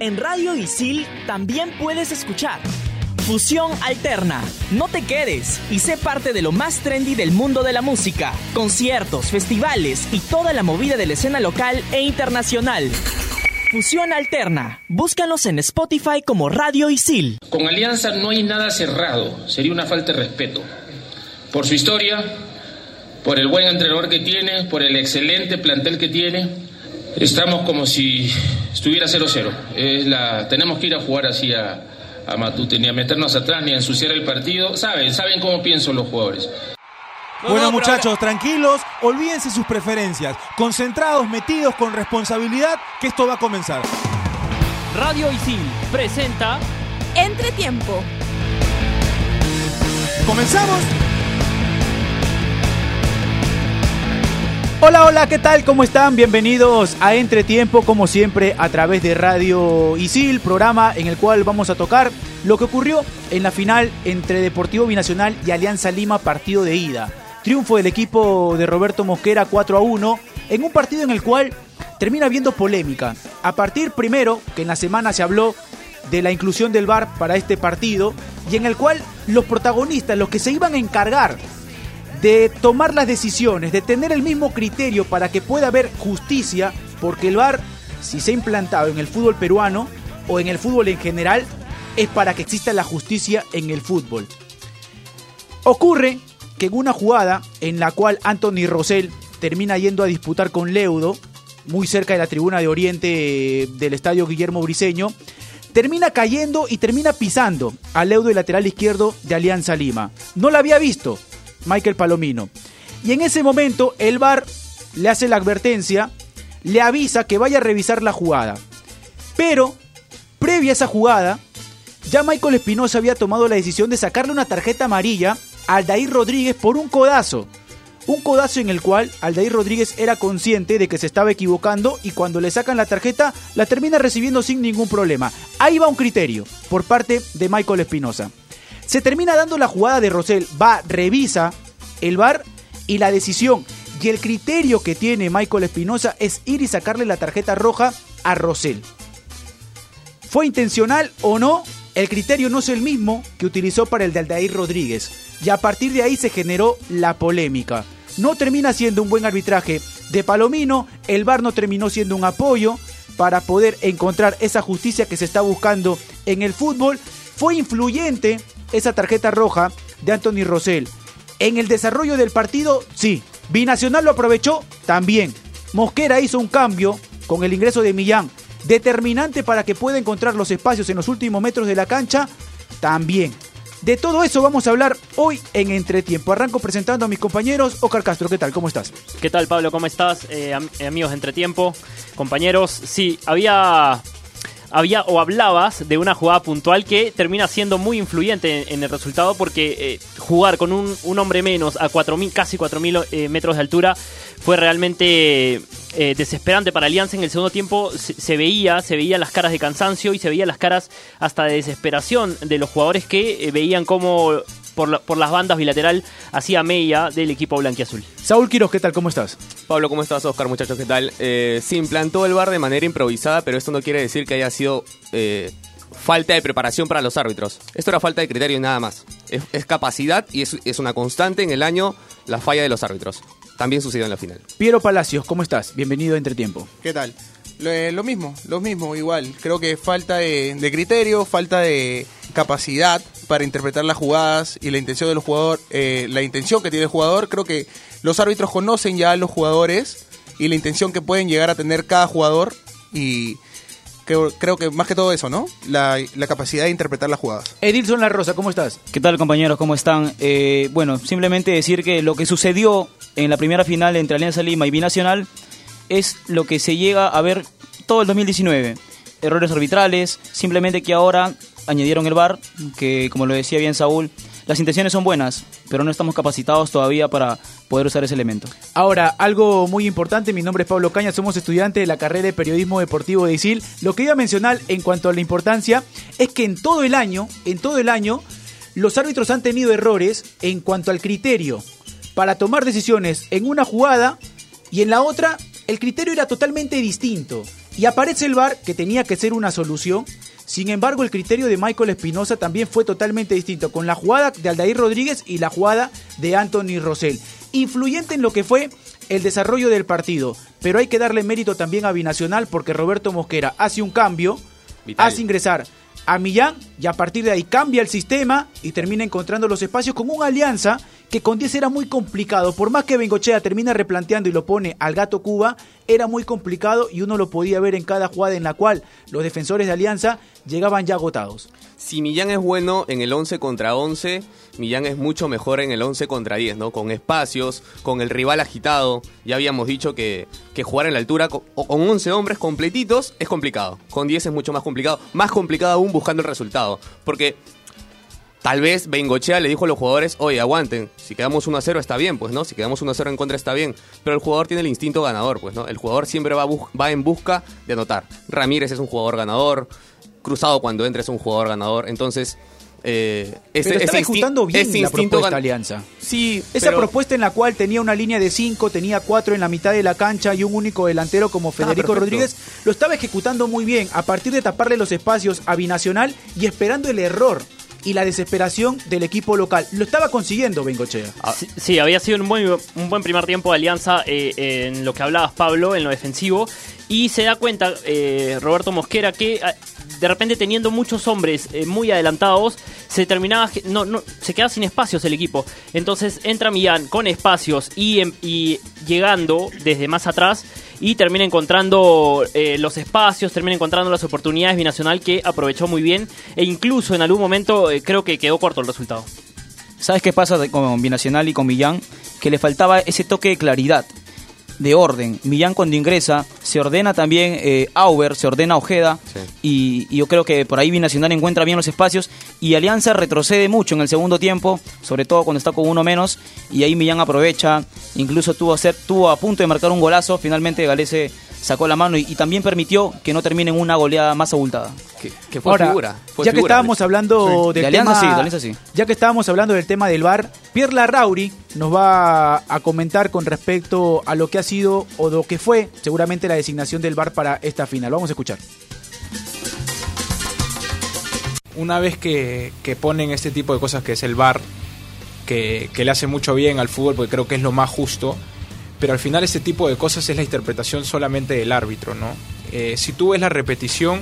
En Radio Isil también puedes escuchar Fusión Alterna. No te quedes y sé parte de lo más trendy del mundo de la música. Conciertos, festivales y toda la movida de la escena local e internacional. Fusión Alterna. Búscanos en Spotify como Radio Isil. Con Alianza no hay nada cerrado. Sería una falta de respeto. Por su historia, por el buen entrenador que tiene, por el excelente plantel que tiene, estamos como si estuviera 0-0. la, tenemos que ir a jugar así a, a Matute, ni a meternos atrás, ni a ensuciar el partido. Saben, saben cómo piensan los jugadores. Bueno muchachos, tranquilos, olvídense sus preferencias, concentrados, metidos con responsabilidad, que esto va a comenzar. Radio Isil presenta Entretiempo. ¿Comenzamos? Hola, hola, ¿qué tal? ¿Cómo están? Bienvenidos a Entretiempo, como siempre, a través de Radio Isil, programa en el cual vamos a tocar lo que ocurrió en la final entre Deportivo Binacional y Alianza Lima, partido de ida. Triunfo del equipo de Roberto Mosquera 4 a 1, en un partido en el cual termina habiendo polémica. A partir primero, que en la semana se habló de la inclusión del VAR para este partido, y en el cual los protagonistas, los que se iban a encargar de tomar las decisiones, de tener el mismo criterio para que pueda haber justicia, porque el VAR, si se ha implantado en el fútbol peruano o en el fútbol en general, es para que exista la justicia en el fútbol. Ocurre que en una jugada en la cual Anthony Rosell termina yendo a disputar con Leudo, muy cerca de la tribuna de Oriente del estadio Guillermo Briseño, termina cayendo y termina pisando al Leudo, el lateral izquierdo de Alianza Lima. No la había visto, Michael Palomino. Y en ese momento el VAR le hace la advertencia, le avisa que vaya a revisar la jugada. Pero, previa a esa jugada, ya Michael Espinosa había tomado la decisión de sacarle una tarjeta amarilla a Aldair Rodríguez por un codazo. Un codazo en el cual Aldair Rodríguez era consciente de que se estaba equivocando y cuando le sacan la tarjeta la termina recibiendo sin ningún problema. Ahí va un criterio por parte de Michael Espinosa. Se termina dando la jugada de Rosell, va, revisa el VAR y la decisión y el criterio que tiene Michael Espinosa es ir y sacarle la tarjeta roja a Rosell. ¿Fue intencional o no? El criterio no es el mismo que utilizó para el de Aldair Rodríguez. Y a partir de ahí se generó la polémica. No termina siendo un buen arbitraje de Palomino, el VAR no terminó siendo un apoyo para poder encontrar esa justicia que se está buscando en el fútbol. Fue influyente esa tarjeta roja de Anthony Rosell. En el desarrollo del partido, sí. Binacional lo aprovechó también. Mosquera hizo un cambio con el ingreso de Millán, determinante para que pueda encontrar los espacios en los últimos metros de la cancha, también. De todo eso vamos a hablar hoy en Entretiempo. Arranco presentando a mis compañeros. Oscar Castro, ¿qué tal? ¿Cómo estás? ¿Qué tal, Pablo? ¿Cómo estás? Eh, amigos de Entretiempo, compañeros. Sí, había había o hablabas de una jugada puntual que termina siendo muy influyente en, el resultado porque eh, jugar con un, hombre menos a 4.000, casi 4.000 eh, metros de altura fue realmente eh, desesperante para Alianza. En el segundo tiempo se, veía, se veía las caras de cansancio y se veía las caras hasta de desesperación de los jugadores que veían cómo por, las bandas bilateral hacía media del equipo blanquiazul. Saúl Quiroz, ¿qué tal? ¿Cómo estás? Pablo, ¿cómo estás? Oscar, muchachos, ¿qué tal? Eh, se implantó el bar de manera improvisada, pero esto no quiere decir que haya sido eh, falta de preparación para los árbitros. Esto era falta de criterio y nada más. Es, capacidad y es, una constante en el año la falla de los árbitros. También sucedió en la final. Piero Palacios, ¿cómo estás? Bienvenido a Entretiempo. ¿Qué tal? Eh, lo, mismo, lo mismo, igual. Creo que falta de, criterio, falta de capacidad para interpretar las jugadas y la intención del jugador, eh, la intención que tiene el jugador. Creo que los árbitros conocen ya a los jugadores y la intención que pueden llegar a tener cada jugador y creo, creo que más que todo eso, ¿no? La, capacidad de interpretar las jugadas. Edilson La Rosa, ¿cómo estás? ¿Qué tal compañeros? ¿Cómo están? Eh, bueno, simplemente decir que lo que sucedió en la primera final entre Alianza Lima y Binacional es lo que se llega a ver todo el 2019. Errores arbitrales, simplemente que ahora añadieron el VAR, que como lo decía bien Saúl, las intenciones son buenas, pero no estamos capacitados todavía para poder usar ese elemento. Ahora, algo muy importante, mi nombre es Pablo Caña, somos estudiantes de la carrera de Periodismo Deportivo de ISIL. Lo que iba a mencionar en cuanto a la importancia es que en todo el año, en todo el año, los árbitros han tenido errores en cuanto al criterio para tomar decisiones en una jugada y en la otra el criterio era totalmente distinto. Y aparece el VAR, que tenía que ser una solución. Sin embargo, el criterio de Michael Espinosa también fue totalmente distinto, con la jugada de Aldair Rodríguez y la jugada de Anthony Rosell. Influyente en lo que fue el desarrollo del partido. Pero hay que darle mérito también a Binacional porque Roberto Mosquera hace un cambio, Vital. hace ingresar a Millán y a partir de ahí cambia el sistema y termina encontrando los espacios con una alianza que con 10 era muy complicado. Por más que Bengochea termina replanteando y lo pone al gato Cuba, era muy complicado y uno lo podía ver en cada jugada en la cual los defensores de alianza llegaban ya agotados. Si Millán es bueno en el 11 contra 11, Millán es mucho mejor en el 11 contra 10, ¿no? Con espacios, con el rival agitado. Ya habíamos dicho que, que jugar en la altura con, con 11 hombres completitos es complicado. Con 10 es mucho más complicado. Más complicado aún buscando el resultado. Porque tal vez Bengochea le dijo a los jugadores, oye, aguanten, si quedamos 1 a 0 está bien, pues, ¿no? Si quedamos 1 a 0 en contra está bien. Pero el jugador tiene el instinto ganador, pues, ¿no? El jugador siempre va, va en busca de anotar. Ramírez es un jugador ganador. Cruzado cuando entra es un jugador ganador. Entonces, eh, ese, Pero estaba ejecutando bien ese la propuesta gan- alianza. Sí, Esa pero- propuesta en la cual tenía una línea de 5, tenía 4 en la mitad de la cancha y un único delantero como Federico perfecto. Rodríguez, lo estaba ejecutando muy bien a partir de taparle los espacios a Binacional y esperando el error y la desesperación del equipo local. Lo estaba consiguiendo Bengochea. Ah. Sí, había sido un buen, un buen primer tiempo de Alianza eh, en lo que hablabas, Pablo, en lo defensivo. Y se da cuenta eh, Roberto Mosquera que ah, de repente teniendo muchos hombres eh, muy adelantados, se terminaba, no, no, se quedaba sin espacios el equipo. Entonces entra Millán con espacios y, em- y llegando desde más atrás y termina encontrando eh, los espacios, termina encontrando las oportunidades binacional que aprovechó muy bien e incluso en algún momento eh, creo que quedó corto el resultado. ¿Sabes qué pasa con Binacional y con Millán? Que le faltaba ese toque de claridad, de orden. Millán cuando ingresa, se ordena también eh, Auber, se ordena Ojeda, Sí. y, y yo creo que por ahí Binacional encuentra bien los espacios, y Alianza retrocede mucho en el segundo tiempo, sobre todo cuando está con uno menos, y ahí Millán aprovecha, incluso tuvo a, ser, tuvo a punto de marcar un golazo, finalmente Galese sacó la mano y, y también permitió que no termine en una goleada más abultada. Que, que fue Ahora, figura. fue ya que estábamos hablando Sí. del De Alianza tema, sí, de Alianza sí. ya que estábamos hablando del tema del bar, Pierre Larrauri nos va a comentar con respecto a lo que ha sido o lo que fue seguramente la designación del bar para esta final. Vamos a escuchar. una vez que, que ponen este tipo de cosas que es el VAR, que, que le hace mucho bien al fútbol porque creo que es lo más justo, pero al final este tipo de cosas es la interpretación solamente del árbitro, ¿no? Eh, si tú ves la repetición,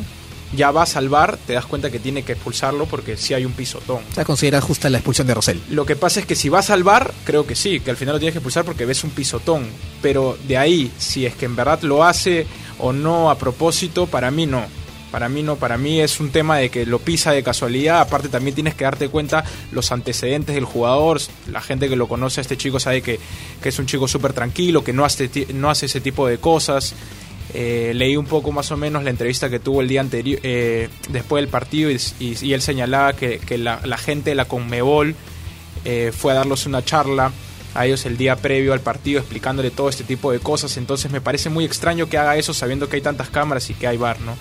ya vas al VAR, te das cuenta que tiene que expulsarlo porque sí hay un pisotón. ¿Se considera justa la expulsión de Rosell? Lo que pasa es que si vas al bar, creo que sí, que al final lo tienes que expulsar porque ves un pisotón. Pero de ahí, si es que en verdad lo hace o no a propósito, para mí no. Para mí no, para mí es un tema de que lo pisa de casualidad. Aparte también tienes que darte cuenta los antecedentes del jugador. La gente que lo conoce a este chico sabe que, que es un chico súper tranquilo, que no hace, no hace ese tipo de cosas. Eh, leí un poco más o menos la entrevista que tuvo el día anterior, eh, después del partido, y, y- él señalaba que, que la, la gente de la Conmebol eh, fue a darles una charla a ellos el día previo al partido explicándole todo este tipo de cosas. Entonces me parece muy extraño que haga eso sabiendo que hay tantas cámaras y que hay bar, ¿no?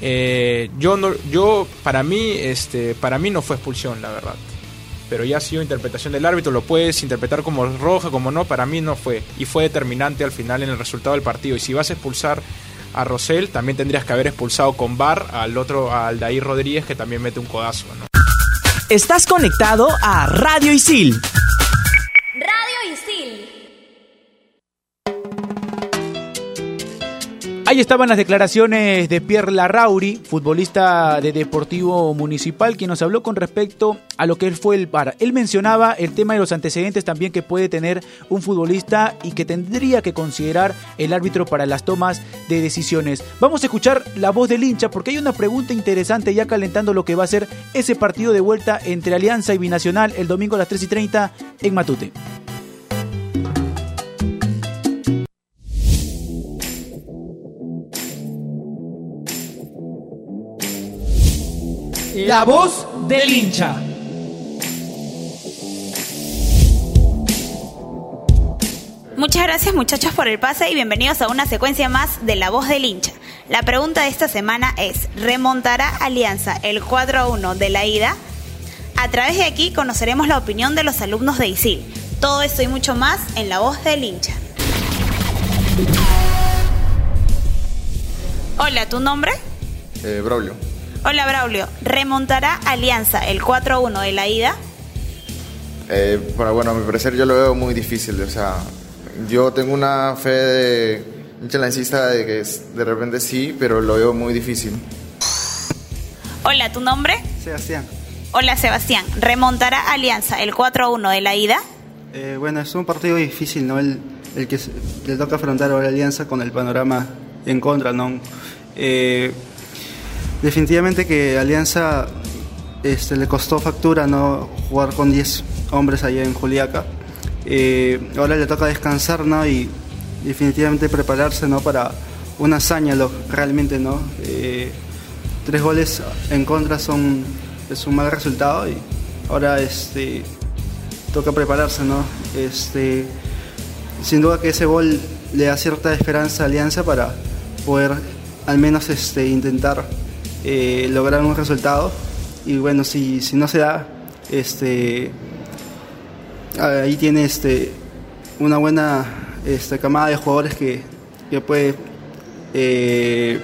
Eh, yo no, yo para mí, este, para mí no fue expulsión, la verdad. Pero ya ha sido interpretación del árbitro, lo puedes interpretar como roja, como no, para mí no fue. Y fue determinante al final en el resultado del partido. Y si vas a expulsar a Rosell, también tendrías que haber expulsado con bar al otro, al Dair Rodríguez, que también mete un codazo. Estás conectado a Radio Isil. Ahí estaban las declaraciones de Pierre Larrauri, futbolista de Deportivo Municipal, quien nos habló con respecto a lo que él fue el VAR. Él mencionaba el tema de los antecedentes también que puede tener un futbolista y que tendría que considerar el árbitro para las tomas de decisiones. Vamos a escuchar la voz del hincha porque hay una pregunta interesante ya calentando lo que va a ser ese partido de vuelta entre Alianza y Binacional el domingo a las 3 y 30 en Matute. La voz del hincha. Muchas gracias muchachos por el pase y bienvenidos a una secuencia más de La Voz del Hincha. La pregunta de esta semana es, ¿remontará Alianza el 4 a 1 de la ida? A través de aquí conoceremos la opinión de los alumnos de ISIL. Todo esto y mucho más en La Voz del Hincha. Hola, ¿tu nombre? Eh, Braulio. Hola, Braulio. ¿Remontará Alianza el 4-1 de la ida? Eh, para, bueno, a mi parecer yo lo veo muy difícil. O sea, yo tengo una fe de hincha lancista de que es- de repente sí, pero lo veo muy difícil. Hola, ¿tu nombre? Sebastián. Hola, Sebastián. ¿Remontará Alianza el 4-1 de la ida? Eh, bueno, es un partido difícil, ¿no? El, el que le toca afrontar ahora Alianza con el panorama en contra, ¿no? Eh, definitivamente que Alianza este, le costó factura, ¿no? Jugar con 10 hombres allá en Juliaca. Eh, ahora le toca descansar, ¿no? Y definitivamente prepararse, ¿no? Para una hazaña, lo, realmente, ¿no? Eh, tres goles en contra son es un mal resultado y ahora este toca prepararse, ¿no? Este, sin duda que ese gol le da cierta esperanza a Alianza para poder al menos este, intentar eh, lograr un resultado. Y bueno, si, si no se da, este, ahí tiene este, una buena este, camada de jugadores que, que puede eh,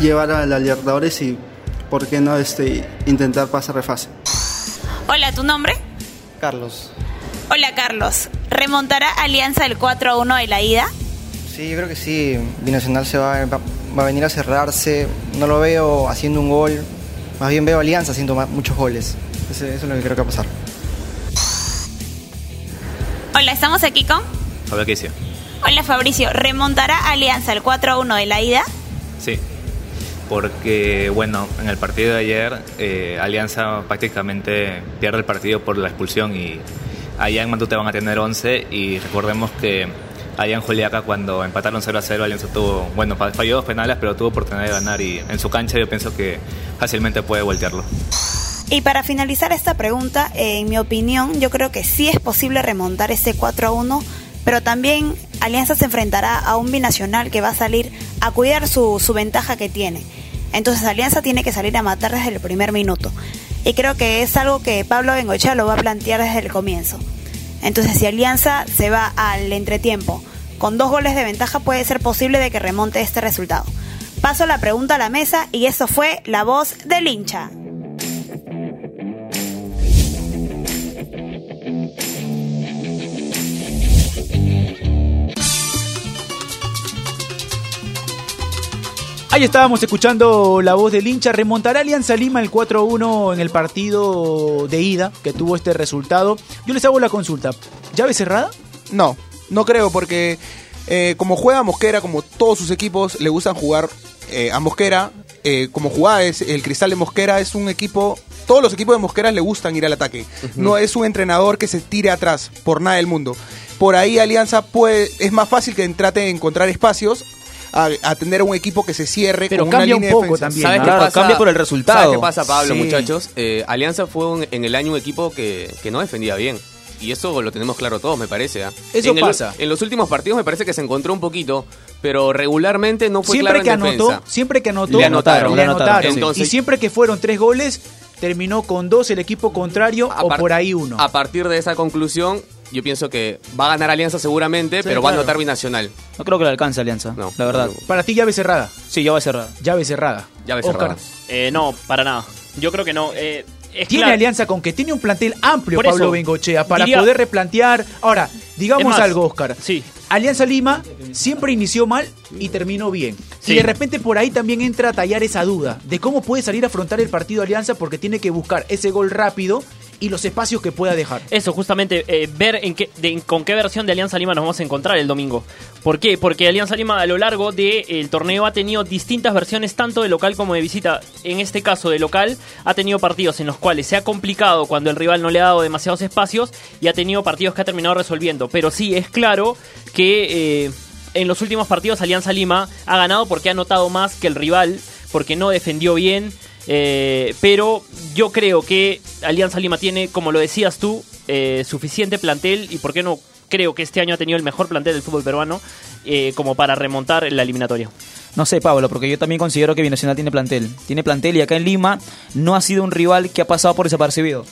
llevar a la Libertadores y, ¿por qué no, este, intentar pasar de fase? Hola, ¿tu nombre? Carlos. Hola, Carlos. ¿Remontará Alianza el 4-1 de la ida? Sí, yo creo que sí. Binacional se va, va, a venir a cerrarse. No lo veo haciendo un gol. Más bien veo a Alianza haciendo muchos goles. Eso es lo que creo que va a pasar. Hola, estamos aquí con. Fabio ¿qué dice? Hola, Fabricio. ¿Remontará Alianza el 4-1 de la ida? Sí. Porque, bueno, en el partido de ayer, eh, Alianza prácticamente pierde el partido por la expulsión y allá en Matute van a tener 11 y recordemos que allá en Juliaca cuando empataron 0 a 0 Alianza tuvo, bueno, fa- falló dos penales pero tuvo oportunidad de ganar y en su cancha yo pienso que fácilmente puede voltearlo. Y para finalizar esta pregunta, en mi opinión, yo creo que sí es posible remontar ese 4-1, pero también Alianza se enfrentará a un binacional que va a salir a cuidar su, su ventaja que tiene. Entonces Alianza tiene que salir a matar desde el primer minuto. Y creo que es algo que Pablo Bengochea lo va a plantear desde el comienzo. Entonces si Alianza se va al entretiempo con dos goles de ventaja, puede ser posible de que remonte este resultado. Paso la pregunta a la mesa y eso fue la voz del hincha. Ahí estábamos escuchando la voz del hincha. ¿Remontará Alianza Lima el 4-1 en el partido de ida que tuvo este resultado? Yo les hago la consulta. ¿Llave cerrada? No, no creo porque eh, como juega Mosquera, como todos sus equipos le gustan jugar eh, a Mosquera, eh, como jugaba es, el Cristal de Mosquera es un equipo, todos los equipos de Mosquera le gustan ir al ataque. No es un entrenador que se tire atrás por nada del mundo. Por ahí Alianza puede, es más fácil que trate de encontrar espacios a, a tener un equipo que se cierre Pero con cambia un línea poco también, ¿Sabes ¿no? qué Claro, pasa? cambia por el resultado. ¿Sabes qué pasa, Pablo, Sí. muchachos? Eh, Alianza fue un- en el año un equipo que, que no defendía bien. Y eso lo tenemos claro todos, me parece. ¿ah? Eso En el- pasa. en los últimos partidos me parece que se encontró un poquito, pero regularmente no fue siempre claro que en anotó, defensa. siempre que anotó, Le anotaron, le le anotaron. anotaron. Entonces- y siempre que fueron tres goles, terminó con dos el equipo contrario o por ahí uno. A partir de esa conclusión, yo pienso que va a ganar Alianza seguramente, pero va a anotar binacional. No creo que le alcance Alianza, la verdad. Para ti llave cerrada. Sí, llave cerrada. Llave cerrada. Llave Oscar. cerrada. Eh, no, para nada. Yo creo que no. Eh, es Tiene claro- alianza con que tiene un plantel amplio Por Pablo eso, Bengochea para diría- poder replantear. Ahora, digamos más, algo, Oscar. Sí. Alianza Lima siempre inició mal y terminó bien. Sí. Y de repente por ahí también entra a tallar esa duda de cómo puede salir a afrontar el partido Alianza porque tiene que buscar ese gol rápido y los espacios que pueda dejar. Eso, justamente, eh, ver en qué, de- con qué versión de Alianza Lima nos vamos a encontrar el domingo. ¿Por qué? Porque Alianza Lima a lo largo del torneo ha tenido distintas versiones, tanto de local como de visita. En este caso de local, ha tenido partidos en los cuales se ha complicado cuando el rival no le ha dado demasiados espacios y ha tenido partidos que ha terminado resolviendo. Pero sí, es claro que eh, en los últimos partidos Alianza Lima ha ganado porque ha anotado más que el rival, porque no defendió bien. Eh, pero yo creo que Alianza Lima tiene, como lo decías tú, eh, suficiente plantel y por qué no creo que este año ha tenido el mejor plantel del fútbol peruano eh, como para remontar la eliminatoria. No sé, Pablo, porque yo también considero que Binacional tiene plantel. Tiene plantel y acá en Lima no ha sido un rival que ha pasado por desapercibido.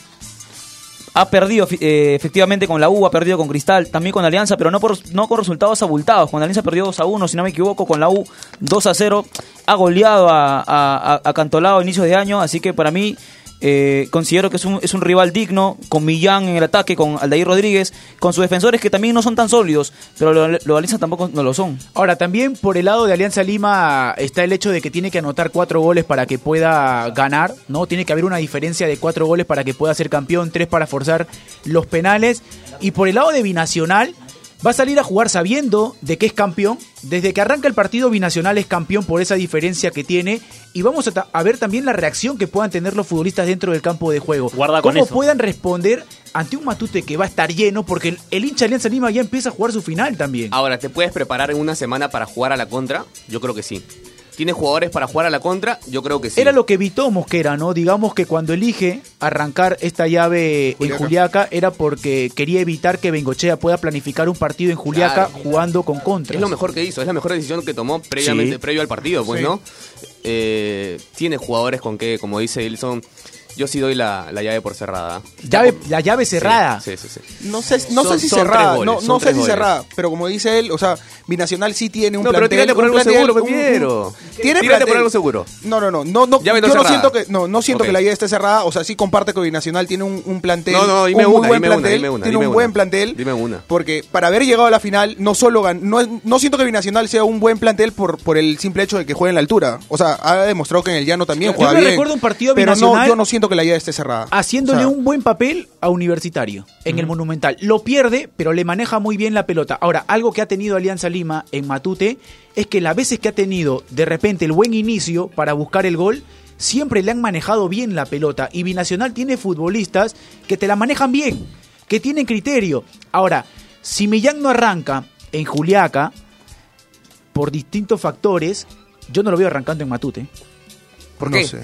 Ha perdido eh, efectivamente con la U, ha perdido con Cristal, también con Alianza, pero no, por, no con resultados abultados. Con Alianza perdió 2 a 1, si no me equivoco, con la U 2 a 0. Ha goleado a, a, a- Cantolao a inicios de año, así que para mí eh, considero que es un, es un rival digno, con Millán en el ataque, con Aldair Rodríguez, con sus defensores que también no son tan sólidos, pero los lo Alianza tampoco no lo son. Ahora, también por el lado de Alianza Lima está el hecho de que tiene que anotar cuatro goles para que pueda ganar, ¿no? Tiene que haber una diferencia de cuatro goles para que pueda ser campeón, tres para forzar los penales. Y por el lado de Binacional, va a salir a jugar sabiendo de que es campeón. Desde que arranca el partido, Binacional es campeón por esa diferencia que tiene. Y vamos a, ver también la reacción que puedan tener los futbolistas dentro del campo de juego. Guarda con Cómo eso. puedan responder ante un Matute que va a estar lleno, porque el, el hincha Alianza Lima ya empieza a jugar su final también. Ahora, ¿te puedes preparar en una semana para jugar a la contra? Yo creo que sí. ¿Tienes jugadores para jugar a la contra? Yo creo que sí. Era lo que evitó Mosquera, ¿no? Digamos que cuando elige arrancar esta llave en Juliaca era porque quería evitar que Bengochea pueda planificar un partido en Juliaca Claro. jugando con contra. Es lo mejor que hizo, es la mejor decisión que tomó previamente, Sí. previo al partido, pues, Sí. ¿no? Eh, tiene jugadores con que, como dice Ilson, yo sí doy la, la llave por cerrada. Llave, la llave cerrada. Sí, sí, sí. No sé, no Son- sé si son cerrada, goles, no, no sé si goles. cerrada, pero como dice él, o sea, Binacional sí tiene un No, pero plantel, tírate por un algo seguro, un-. Tiene Tírate plantel. por algo seguro. No, no, no, no, no yo no siento que no, no siento que la llave esté cerrada, o sea, sí comparte que Binacional tiene un, un plantel, No, no, dime un muy una, buen dime una, plantel, dime una, tiene dime un una. buen plantel, Dime una. porque para haber llegado a la final no solo gan- no, siento que Binacional sea un buen plantel por, por el simple hecho de que juegue en la altura, o sea, ha demostrado que en el llano también Yo juega bien. recuerdo un partido pero no, binacional- yo no siento que la llave esté cerrada. haciéndole O sea, un buen papel a Universitario en el Monumental. Lo pierde, pero le maneja muy bien la pelota. Ahora, algo que ha tenido Alianza Lima en Matute es que las veces que ha tenido de repente el buen inicio para buscar el gol, siempre le han manejado bien la pelota. Y Binacional tiene futbolistas que te la manejan bien, que tienen criterio. Ahora, si Millán no arranca en Juliaca, por distintos factores, yo no lo veo arrancando en Matute. ¿Por no qué? sé.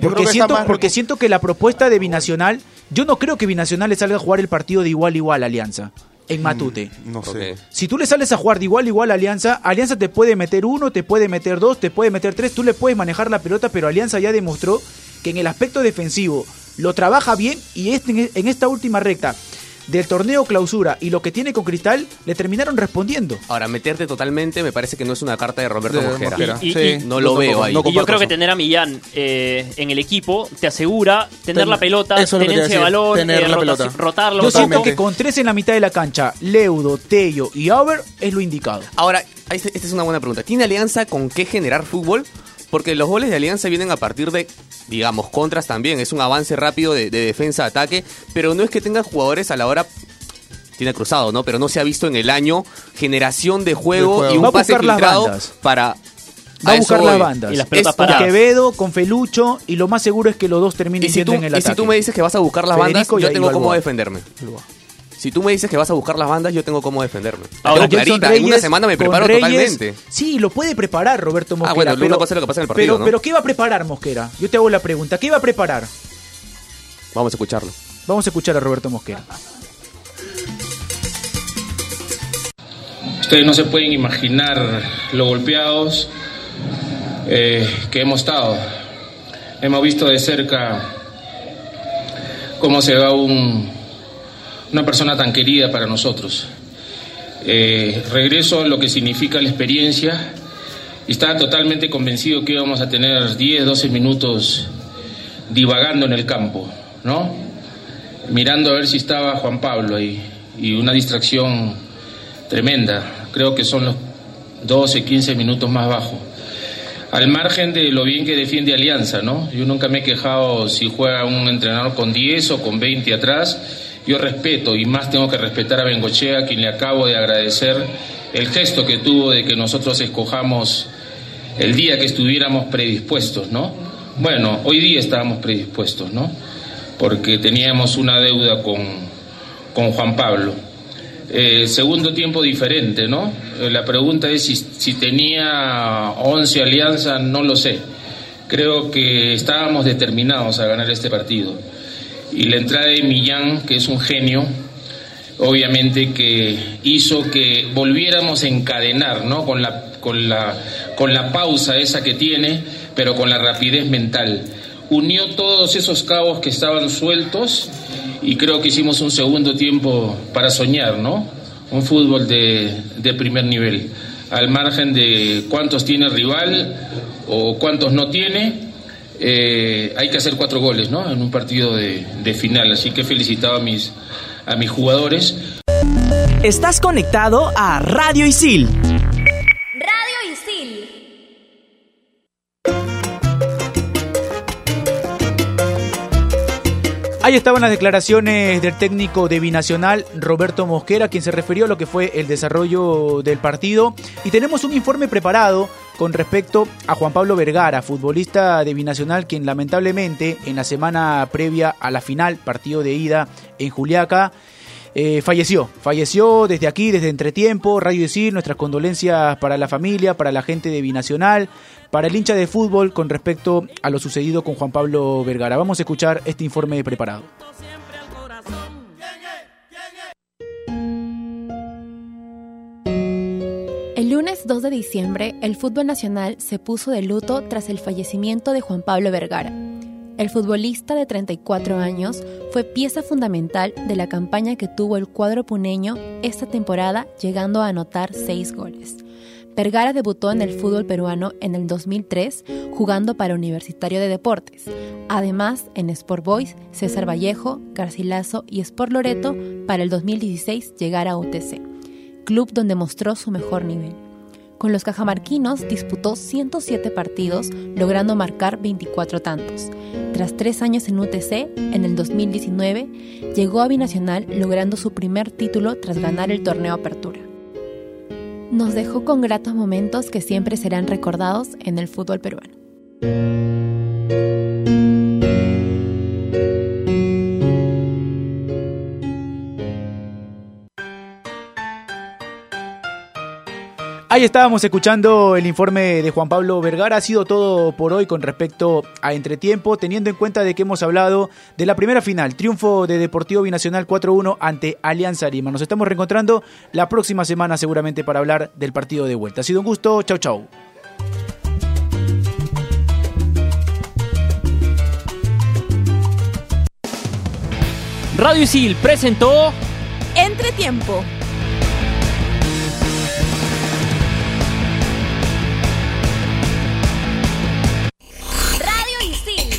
Porque, siento, más porque siento que la propuesta de Binacional, yo no creo que Binacional le salga a jugar el partido de igual a igual a Alianza en Matute. No sé. Si tú le sales a jugar de igual a igual a Alianza, Alianza te puede meter uno, te puede meter dos, te puede meter tres, tú le puedes manejar la pelota, pero Alianza ya demostró que en el aspecto defensivo lo trabaja bien y este, en esta última recta del torneo clausura y lo que tiene con Cristal le terminaron respondiendo. Ahora, meterte totalmente me parece que no es una carta de Roberto De. Y- Sí. y- No lo veo ahí. no Y yo creo que tener a Millán eh, en el equipo te asegura tener Ten- la pelota, tenencia de balón, tener eh, la pelota. rotarlo. Yo siento que con tres en la mitad de la cancha, Leudo, Tello y Auber es lo indicado. Ahora, esta es una buena pregunta. ¿Tiene Alianza con qué generar fútbol? Porque los goles de Alianza vienen a partir de, digamos, contras también. Es un avance rápido de, de defensa-ataque. Pero no es que tenga jugadores a la hora... Tiene cruzado, ¿no? Pero no se ha visto en el año generación de juego, juego. y un Va a pase buscar las filtrado bandas. para... Va a buscar las bandas. Y las pelotas Es con paradas. Quevedo, con Felucho y lo más seguro es que los dos terminen Y si, siendo tú, en el y ataque. si tú me dices que vas a buscar las Federico bandas, yo tengo cómo Balboa. Si tú me dices que vas a buscar las bandas, yo tengo cómo defenderme. La Ahora, tengo clarita, en una semana me preparo Reyes, totalmente. Sí, lo puede preparar Roberto Mosquera. bueno, una pero, cosa es lo que pasa en el partido, pero, ¿no? pero ¿qué va a preparar Mosquera? Yo te hago la pregunta. ¿Qué va a preparar? Vamos a escucharlo. Vamos a escuchar a Roberto Mosquera. Ustedes no se pueden imaginar lo golpeados eh, que hemos estado. Hemos visto de cerca cómo se va un- una persona tan querida para nosotros. Eh, regreso a lo que significa la experiencia estaba totalmente convencido que íbamos a tener 10, 12 minutos divagando en el campo, ¿no? Mirando a ver si estaba Juan Pablo ahí y una distracción tremenda. Creo que son los 12, 15 minutos más bajos. Al margen de lo bien que defiende Alianza, ¿no? Yo nunca me he quejado si juega un entrenador con 10 o con 20 atrás. Yo respeto y más tengo que respetar a Bengochea, a quien le acabo de agradecer el gesto que tuvo de que nosotros escojamos el día que estuviéramos predispuestos, ¿no? Bueno, hoy día estábamos predispuestos, ¿no? Porque teníamos una deuda con, con Juan Pablo. Eh, segundo tiempo diferente, ¿no? Eh, la pregunta es si, si tenía 11 alianzas, no lo sé. Creo que estábamos determinados a ganar este partido. Y la entrada de Millán, que es un genio, obviamente que hizo que volviéramos a encadenar, ¿no? Con la, con la, con la pausa esa que tiene, pero con la rapidez mental. unió todos esos cabos que estaban sueltos y creo que hicimos un segundo tiempo para soñar, ¿no? Un fútbol de, de primer nivel, al margen de cuántos tiene rival o cuántos no tiene. Eh, hay que hacer cuatro goles, ¿no? En un partido de, de final, así que he felicitado a mis, a mis jugadores. Estás conectado a Radio Isil. Radio Isil. Ahí estaban las declaraciones del técnico de Binacional, Roberto Mosquera, quien se refirió a lo que fue el desarrollo del partido. Y tenemos un informe preparado con respecto a Juan Pablo Vergara, futbolista de Binacional, quien lamentablemente en la semana previa a la final, partido de ida en Juliaca, eh, falleció. Falleció desde aquí, desde Entretiempo, Radio Decir, nuestras condolencias para la familia, para la gente de Binacional, para el hincha de fútbol con respecto a lo sucedido con Juan Pablo Vergara. Vamos a escuchar este informe preparado. Lunes 2 de diciembre, el fútbol nacional se puso de luto tras el fallecimiento de Juan Pablo Vergara. El futbolista de 34 años fue pieza fundamental de la campaña que tuvo el cuadro puneño esta temporada, llegando a anotar seis goles. Vergara debutó en el fútbol peruano en el 2003 jugando para Universitario de Deportes. Además, en Sport Boys, César Vallejo, Garcilaso y Sport Loreto para el 2016 llegar a UTC, club donde mostró su mejor nivel. Con los cajamarquinos disputó 107 partidos, logrando marcar 24 tantos. Tras tres años en UTC, en el 2019, llegó a Binacional logrando su primer título tras ganar el torneo Apertura. Nos dejó con gratos momentos que siempre serán recordados en el fútbol peruano. Ahí estábamos escuchando el informe de Juan Pablo Vergara. Ha sido todo por hoy con respecto a Entretiempo, teniendo en cuenta de que hemos hablado de la primera final, triunfo de Deportivo Binacional 4-1 ante Alianza Lima. Nos estamos reencontrando la próxima semana seguramente para hablar del partido de vuelta. Ha sido un gusto. Chau, chau. Radio Isil presentó Entretiempo.